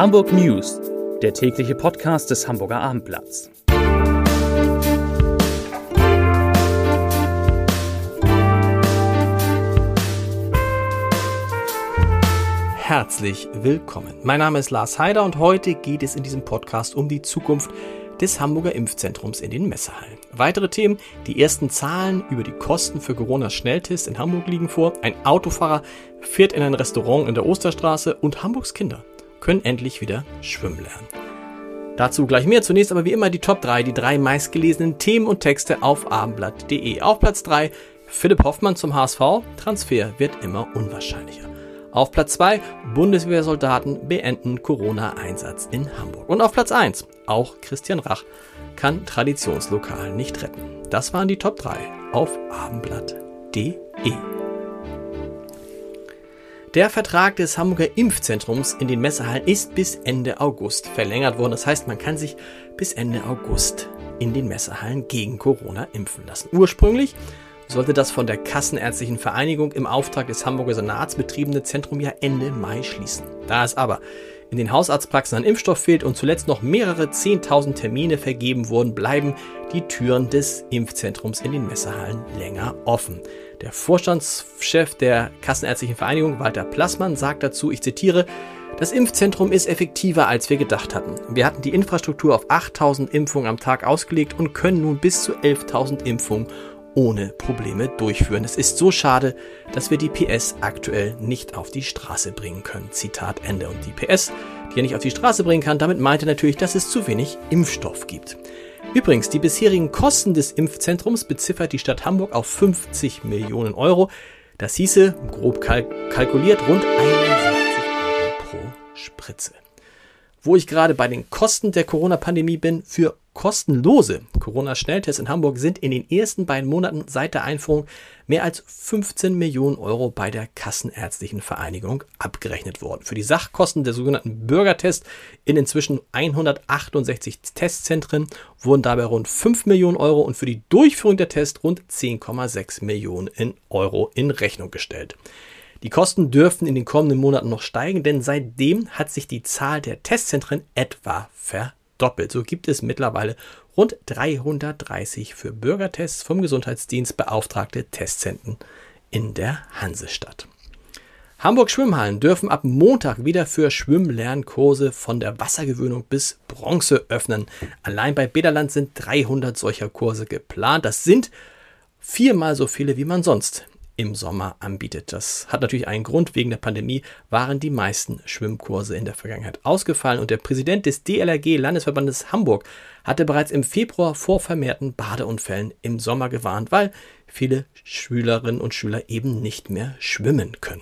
Hamburg News, der tägliche Podcast des Hamburger Abendblatts. Herzlich willkommen. Mein Name ist Lars Heider und heute geht es in diesem Podcast um die Zukunft des Hamburger Impfzentrums in den Messehallen. Weitere Themen, die ersten Zahlen über die Kosten für Corona-Schnelltests in Hamburg liegen vor, ein Autofahrer fährt in ein Restaurant in der Osterstraße und Hamburgs Kinder können endlich wieder schwimmen lernen. Dazu gleich mehr. Zunächst aber wie immer die Top 3, die drei meistgelesenen Themen und Texte auf abendblatt.de. Auf Platz 3 Philipp Hoffmann zum HSV. Transfer wird immer unwahrscheinlicher. Auf Platz 2 Bundeswehrsoldaten beenden Corona-Einsatz in Hamburg. Und auf Platz 1 auch Christian Rach kann Traditionslokal nicht retten. Das waren die Top 3 auf abendblatt.de. Der Vertrag des Hamburger Impfzentrums in den Messehallen ist bis Ende August verlängert worden. Das heißt, man kann sich bis Ende August in den Messehallen gegen Corona impfen lassen. Ursprünglich sollte das von der Kassenärztlichen Vereinigung im Auftrag des Hamburger Senats betriebene Zentrum ja Ende Mai schließen. Da es aber in den Hausarztpraxen an Impfstoff fehlt und zuletzt noch mehrere 10.000 Termine vergeben wurden, bleiben die Türen des Impfzentrums in den Messehallen länger offen. Der Vorstandschef der Kassenärztlichen Vereinigung, Walter Plassmann, sagt dazu, ich zitiere, das Impfzentrum ist effektiver, als wir gedacht hatten. Wir hatten die Infrastruktur auf 8000 Impfungen am Tag ausgelegt und können nun bis zu 11.000 Impfungen ohne Probleme durchführen. Es ist so schade, dass wir die PS aktuell nicht auf die Straße bringen können. Zitat Ende. Und die PS, die er nicht auf die Straße bringen kann, damit meinte natürlich, dass es zu wenig Impfstoff gibt. Übrigens, die bisherigen Kosten des Impfzentrums beziffert die Stadt Hamburg auf 50 Millionen Euro. Das hieße, grob kalk kalkuliert, rund 61 Euro pro Spritze. Wo ich gerade bei den Kosten der Corona-Pandemie bin, für kostenlose Corona-Schnelltests in Hamburg sind in den ersten beiden Monaten seit der Einführung mehr als 15 Millionen Euro bei der Kassenärztlichen Vereinigung abgerechnet worden. Für die Sachkosten der sogenannten Bürgertests in inzwischen 168 Testzentren wurden dabei rund 5 Millionen Euro und für die Durchführung der Tests rund 10,6 Millionen Euro in Rechnung gestellt. Die Kosten dürften in den kommenden Monaten noch steigen, denn seitdem hat sich die Zahl der Testzentren etwa verdoppelt doppelt. So gibt es mittlerweile rund 330 für Bürgertests vom Gesundheitsdienst beauftragte Testzentren in der Hansestadt. Hamburg Schwimmhallen dürfen ab Montag wieder für Schwimmlernkurse von der Wassergewöhnung bis Bronze öffnen. Allein bei Bederland sind 300 solcher Kurse geplant. Das sind viermal so viele, wie man sonst im Sommer anbietet. Das hat natürlich einen Grund. Wegen der Pandemie waren die meisten Schwimmkurse in der Vergangenheit ausgefallen und der Präsident des DLRG Landesverbandes Hamburg hatte bereits im Februar vor vermehrten Badeunfällen im Sommer gewarnt, weil viele Schülerinnen und Schüler eben nicht mehr schwimmen können.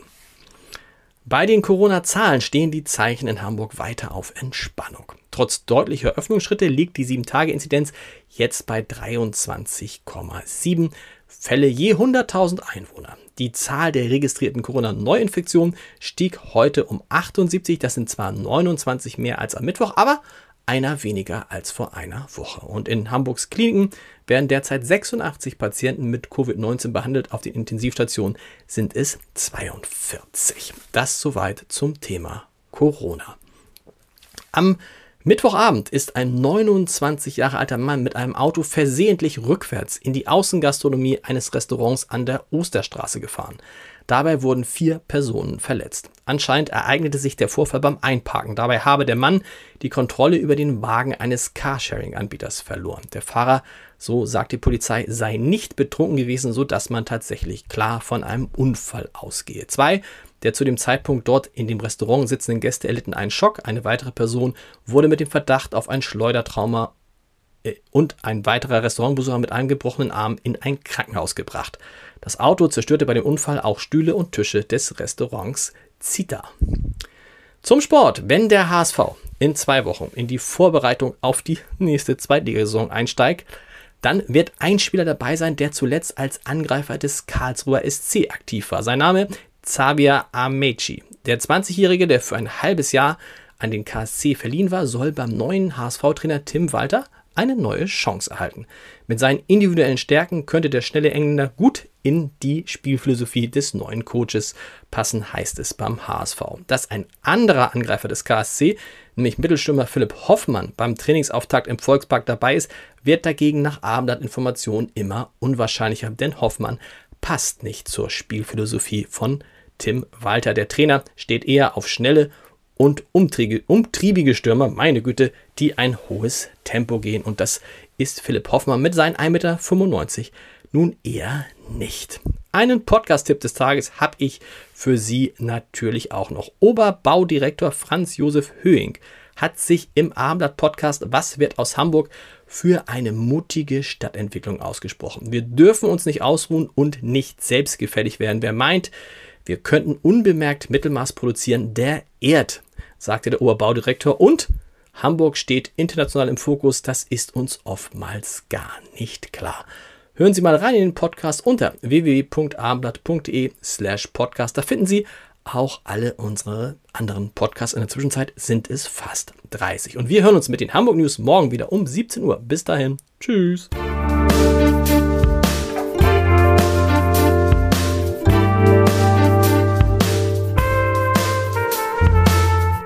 Bei den Corona-Zahlen stehen die Zeichen in Hamburg weiter auf Entspannung. Trotz deutlicher Öffnungsschritte liegt die 7-Tage-Inzidenz jetzt bei 23,7 Fälle je 100.000 Einwohner. Die Zahl der registrierten Corona-Neuinfektionen stieg heute um 78. Das sind zwar 29 mehr als am Mittwoch, aber einer weniger als vor einer Woche. Und in Hamburgs Kliniken werden derzeit 86 Patienten mit Covid-19 behandelt. Auf den Intensivstationen sind es 42. Das soweit zum Thema Corona. Am Mittwochabend ist ein 29 Jahre alter Mann mit einem Auto versehentlich rückwärts in die Außengastronomie eines Restaurants an der Osterstraße gefahren. Dabei wurden vier Personen verletzt. Anscheinend ereignete sich der Vorfall beim Einparken. Dabei habe der Mann die Kontrolle über den Wagen eines Carsharing-Anbieters verloren. Der Fahrer, so sagt die Polizei, sei nicht betrunken gewesen, sodass man tatsächlich klar von einem Unfall ausgehe. Zwei der zu dem Zeitpunkt dort in dem Restaurant sitzenden Gäste erlitten einen Schock. Eine weitere Person wurde mit dem Verdacht auf ein Schleudertrauma und ein weiterer Restaurantbesucher mit einem gebrochenen Arm in ein Krankenhaus gebracht. Das Auto zerstörte bei dem Unfall auch Stühle und Tische des Restaurants Zita. Zum Sport. Wenn der HSV in zwei Wochen in die Vorbereitung auf die nächste Zweitligasaison einsteigt, dann wird ein Spieler dabei sein, der zuletzt als Angreifer des Karlsruher SC aktiv war. Sein Name Xavier Amechi. Der 20-Jährige, der für ein halbes Jahr an den KSC verliehen war, soll beim neuen HSV-Trainer Tim Walter eine neue Chance erhalten. Mit seinen individuellen Stärken könnte der schnelle Engländer gut in die Spielphilosophie des neuen Coaches passen, heißt es beim HSV. Dass ein anderer Angreifer des KSC, nämlich Mittelstürmer Philipp Hoffmann, beim Trainingsauftakt im Volkspark dabei ist, wird dagegen nach Abendblatt-Informationen immer unwahrscheinlicher, denn Hoffmann passt nicht zur Spielphilosophie von Tim Walter. Der Trainer steht eher auf schnelle und umtriebige Stürmer, meine Güte, die ein hohes Tempo gehen. Und das ist Philipp Hoffmann mit seinen 1,95 Meter nun eher nicht. Einen Podcast-Tipp des Tages habe ich für Sie natürlich auch noch. Oberbaudirektor Franz Josef Höing hat sich im Abendblatt-Podcast Was wird aus Hamburg für eine mutige Stadtentwicklung ausgesprochen. Wir dürfen uns nicht ausruhen und nicht selbstgefällig werden. Wer meint, wir könnten unbemerkt Mittelmaß produzieren, der ehrt, sagte der Oberbaudirektor. Und Hamburg steht international im Fokus. Das ist uns oftmals gar nicht klar. Hören Sie mal rein in den Podcast unter www.abendblatt.de slash podcast. Da finden Sie auch alle unsere anderen Podcasts. In der Zwischenzeit sind es fast 30. Und wir hören uns mit den Hamburg News morgen wieder um 17 Uhr. Bis dahin. Tschüss.